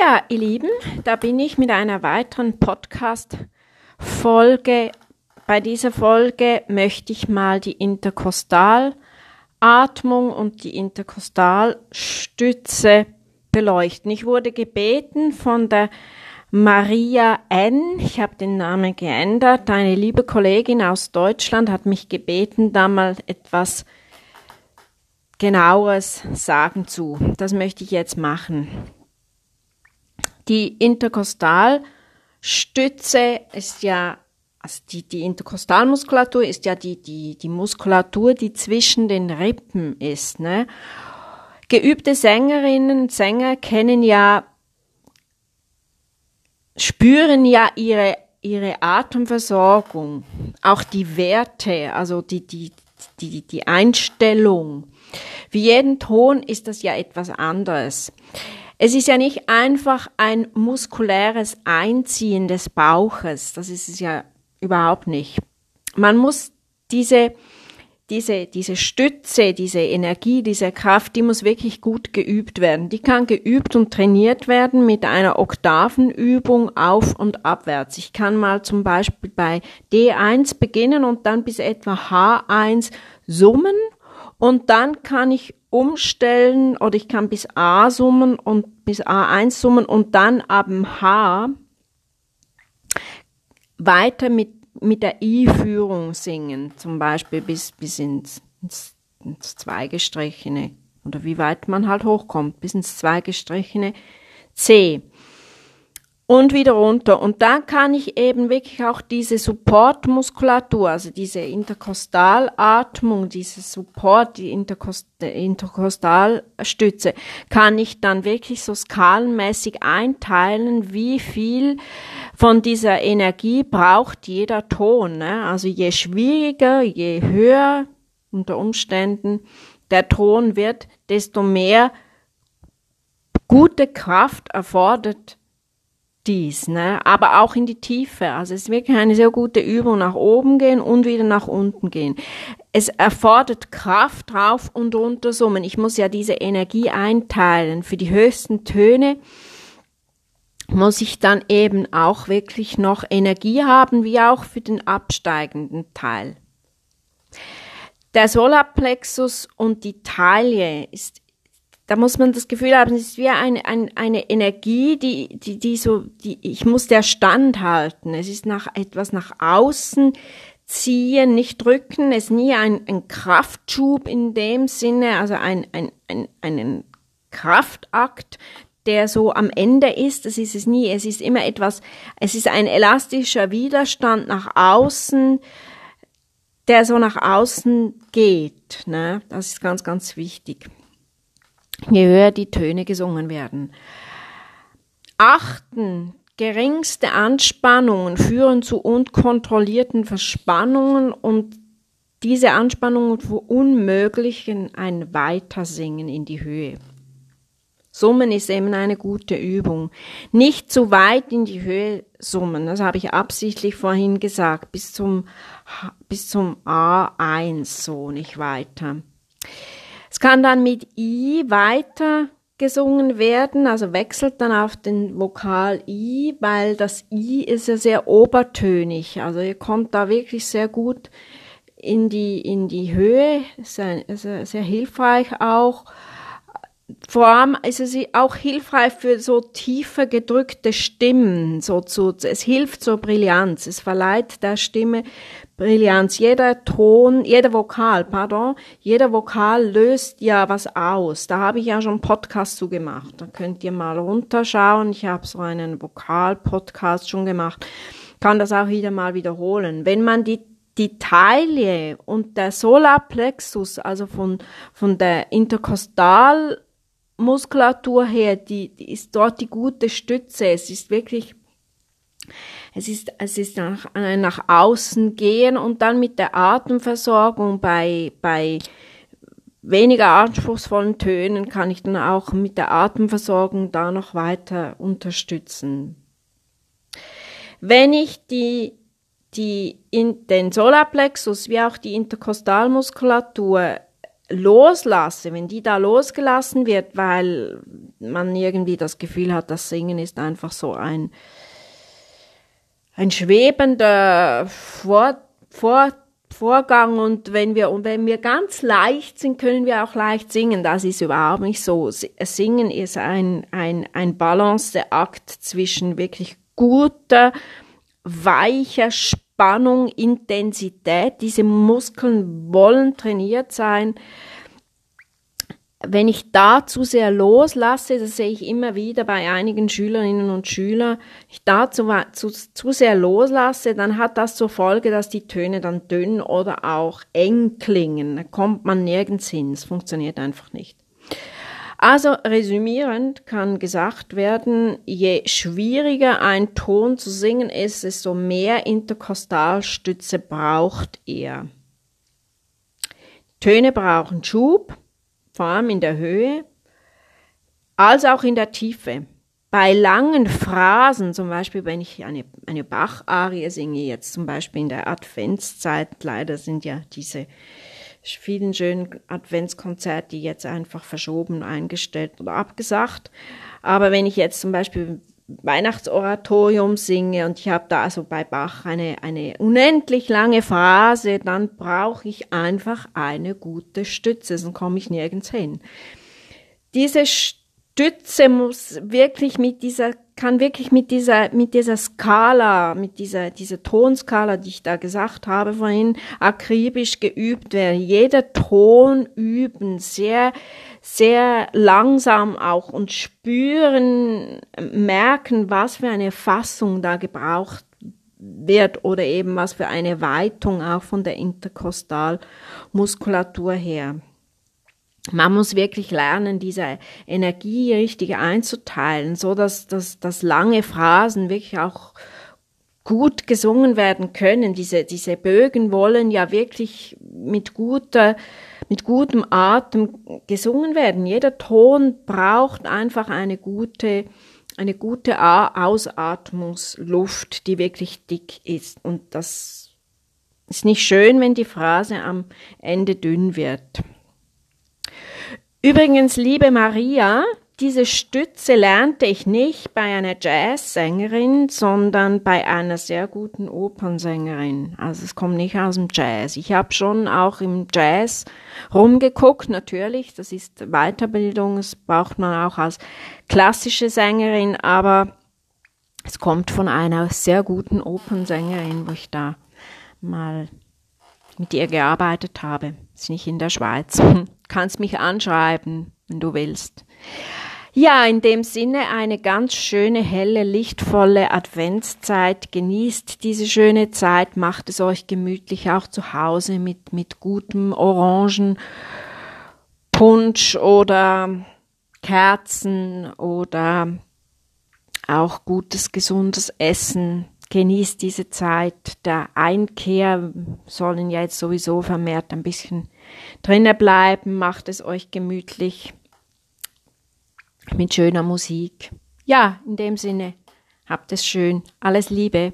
Ja, ihr Lieben, da bin ich mit einer weiteren Podcast-Folge. Bei dieser Folge möchte ich mal die Interkostalatmung und die Interkostalstütze beleuchten. Ich wurde gebeten von der Maria N., ich habe den Namen geändert, eine liebe Kollegin aus Deutschland hat mich gebeten, da mal etwas genaueres sagen zu. Das möchte ich jetzt machen. Die Interkostalstütze ist ja, also die, die Interkostalmuskulatur ist ja die, die, die Muskulatur, die zwischen den Rippen ist. Ne? Geübte Sängerinnen und Sänger kennen ja, spüren ja ihre, ihre Atemversorgung, auch die Werte, also die, die, die, die Einstellung. Für jeden Ton ist das ja etwas anderes. Es ist ja nicht einfach ein muskuläres Einziehen des Bauches. Das ist es ja überhaupt nicht. Man muss diese, diese, diese Stütze, diese Energie, diese Kraft, die muss wirklich gut geübt werden. Die kann geübt und trainiert werden mit einer Oktavenübung auf und abwärts. Ich kann mal zum Beispiel bei D1 beginnen und dann bis etwa H1 summen und dann kann ich umstellen oder ich kann bis A summen und bis A1 summen und dann ab dem H weiter mit, mit der I-Führung singen, zum Beispiel bis, bis ins, ins, ins Zweigestrichene. Oder wie weit man halt hochkommt, bis ins Zweigestrichene C und wieder runter. Und dann kann ich eben wirklich auch diese Supportmuskulatur, also diese Interkostalatmung, diese Support, die Interkost Interkostalstütze, kann ich dann wirklich so skalenmäßig einteilen, wie viel von dieser Energie braucht jeder Ton. Ne? Also je schwieriger, je höher unter Umständen der Ton wird, desto mehr gute Kraft erfordert dies, ne? aber auch in die Tiefe. Also es ist wirklich eine sehr gute Übung, nach oben gehen und wieder nach unten gehen. Es erfordert Kraft drauf und runter summen. Ich muss ja diese Energie einteilen. Für die höchsten Töne muss ich dann eben auch wirklich noch Energie haben, wie auch für den absteigenden Teil. Der Solarplexus und die Taille ist da muss man das Gefühl haben, es ist wie eine, eine, eine Energie, die, die, die so, die, ich muss der Stand halten. Es ist nach etwas nach außen ziehen, nicht drücken. Es ist nie ein, ein Kraftschub in dem Sinne, also ein, ein, ein, einen Kraftakt, der so am Ende ist. Das ist es nie. Es ist immer etwas, es ist ein elastischer Widerstand nach außen, der so nach außen geht. Ne? Das ist ganz, ganz wichtig je höher die Töne gesungen werden. Achten, geringste Anspannungen führen zu unkontrollierten Verspannungen und diese Anspannungen verunmöglichen ein Weitersingen in die Höhe. Summen ist eben eine gute Übung. Nicht zu weit in die Höhe summen, das habe ich absichtlich vorhin gesagt, bis zum, bis zum A1 so, nicht weiter. Es kann dann mit I weiter gesungen werden, also wechselt dann auf den Vokal I, weil das I ist ja sehr obertönig. Also ihr kommt da wirklich sehr gut in die, in die Höhe, ist sehr, sehr, sehr hilfreich auch. Vor allem ist es auch hilfreich für so tiefer gedrückte Stimmen, so zu, es hilft zur Brillanz, es verleiht der Stimme Brillanz. Jeder Ton, jeder Vokal, pardon, jeder Vokal löst ja was aus. Da habe ich ja schon einen Podcast zu gemacht. Da könnt ihr mal runterschauen. Ich habe so einen Vokal-Podcast schon gemacht. Kann das auch wieder mal wiederholen. Wenn man die die Taille und der Solarplexus, also von, von der Interkostalmuskulatur her, die, die ist dort die gute Stütze. Es ist wirklich es ist, es ist nach, äh, nach außen gehen und dann mit der Atemversorgung bei, bei weniger anspruchsvollen Tönen kann ich dann auch mit der Atemversorgung da noch weiter unterstützen. Wenn ich die, die in den Solarplexus wie auch die Interkostalmuskulatur loslasse, wenn die da losgelassen wird, weil man irgendwie das Gefühl hat, das Singen ist einfach so ein, ein schwebender Vor, Vor, Vorgang und wenn wir, und wenn wir ganz leicht sind, können wir auch leicht singen. Das ist überhaupt nicht so. Singen ist ein, ein, ein Balanceakt zwischen wirklich guter, weicher Spannung, Intensität. Diese Muskeln wollen trainiert sein wenn ich da zu sehr loslasse, das sehe ich immer wieder bei einigen Schülerinnen und Schülern, ich da zu, zu, zu sehr loslasse, dann hat das zur Folge, dass die Töne dann dünn oder auch eng klingen. Da kommt man nirgends hin. Es funktioniert einfach nicht. Also resümierend kann gesagt werden, je schwieriger ein Ton zu singen ist, desto mehr Interkostalstütze braucht er. Töne brauchen Schub, vor allem in der Höhe, als auch in der Tiefe. Bei langen Phrasen, zum Beispiel wenn ich eine, eine Bach-Arie singe, jetzt zum Beispiel in der Adventszeit, leider sind ja diese vielen schönen Adventskonzerte jetzt einfach verschoben, eingestellt oder abgesagt. Aber wenn ich jetzt zum Beispiel Weihnachtsoratorium singe und ich habe da also bei Bach eine, eine unendlich lange Phrase, dann brauche ich einfach eine gute Stütze, sonst komme ich nirgends hin. Diese Stütze muss wirklich mit dieser, kann wirklich mit dieser, mit dieser Skala, mit dieser, dieser Tonskala, die ich da gesagt habe vorhin, akribisch geübt werden. Jeder Ton üben, sehr, sehr langsam auch und spüren, merken, was für eine Fassung da gebraucht wird oder eben was für eine Weitung auch von der Interkostalmuskulatur her. Man muss wirklich lernen, diese Energie richtig einzuteilen, so dass, dass, dass lange Phrasen wirklich auch gut gesungen werden können. Diese, diese Bögen wollen ja wirklich mit guter mit gutem Atem gesungen werden. Jeder Ton braucht einfach eine gute, eine gute Ausatmungsluft, die wirklich dick ist. Und das ist nicht schön, wenn die Phrase am Ende dünn wird. Übrigens, liebe Maria, diese Stütze lernte ich nicht bei einer Jazzsängerin, sondern bei einer sehr guten Opernsängerin. Also es kommt nicht aus dem Jazz. Ich habe schon auch im Jazz rumgeguckt, natürlich. Das ist Weiterbildung, das braucht man auch als klassische Sängerin, aber es kommt von einer sehr guten Opernsängerin, wo ich da mal mit ihr gearbeitet habe. Ist nicht in der Schweiz. Kannst mich anschreiben, wenn du willst. Ja, in dem Sinne eine ganz schöne, helle, lichtvolle Adventszeit. Genießt diese schöne Zeit, macht es euch gemütlich auch zu Hause mit, mit gutem Orangenpunsch oder Kerzen oder auch gutes, gesundes Essen. Genießt diese Zeit. Der Einkehr sollen ja jetzt sowieso vermehrt ein bisschen drinnen bleiben. Macht es euch gemütlich mit schöner Musik. Ja, in dem Sinne, habt es schön. Alles Liebe.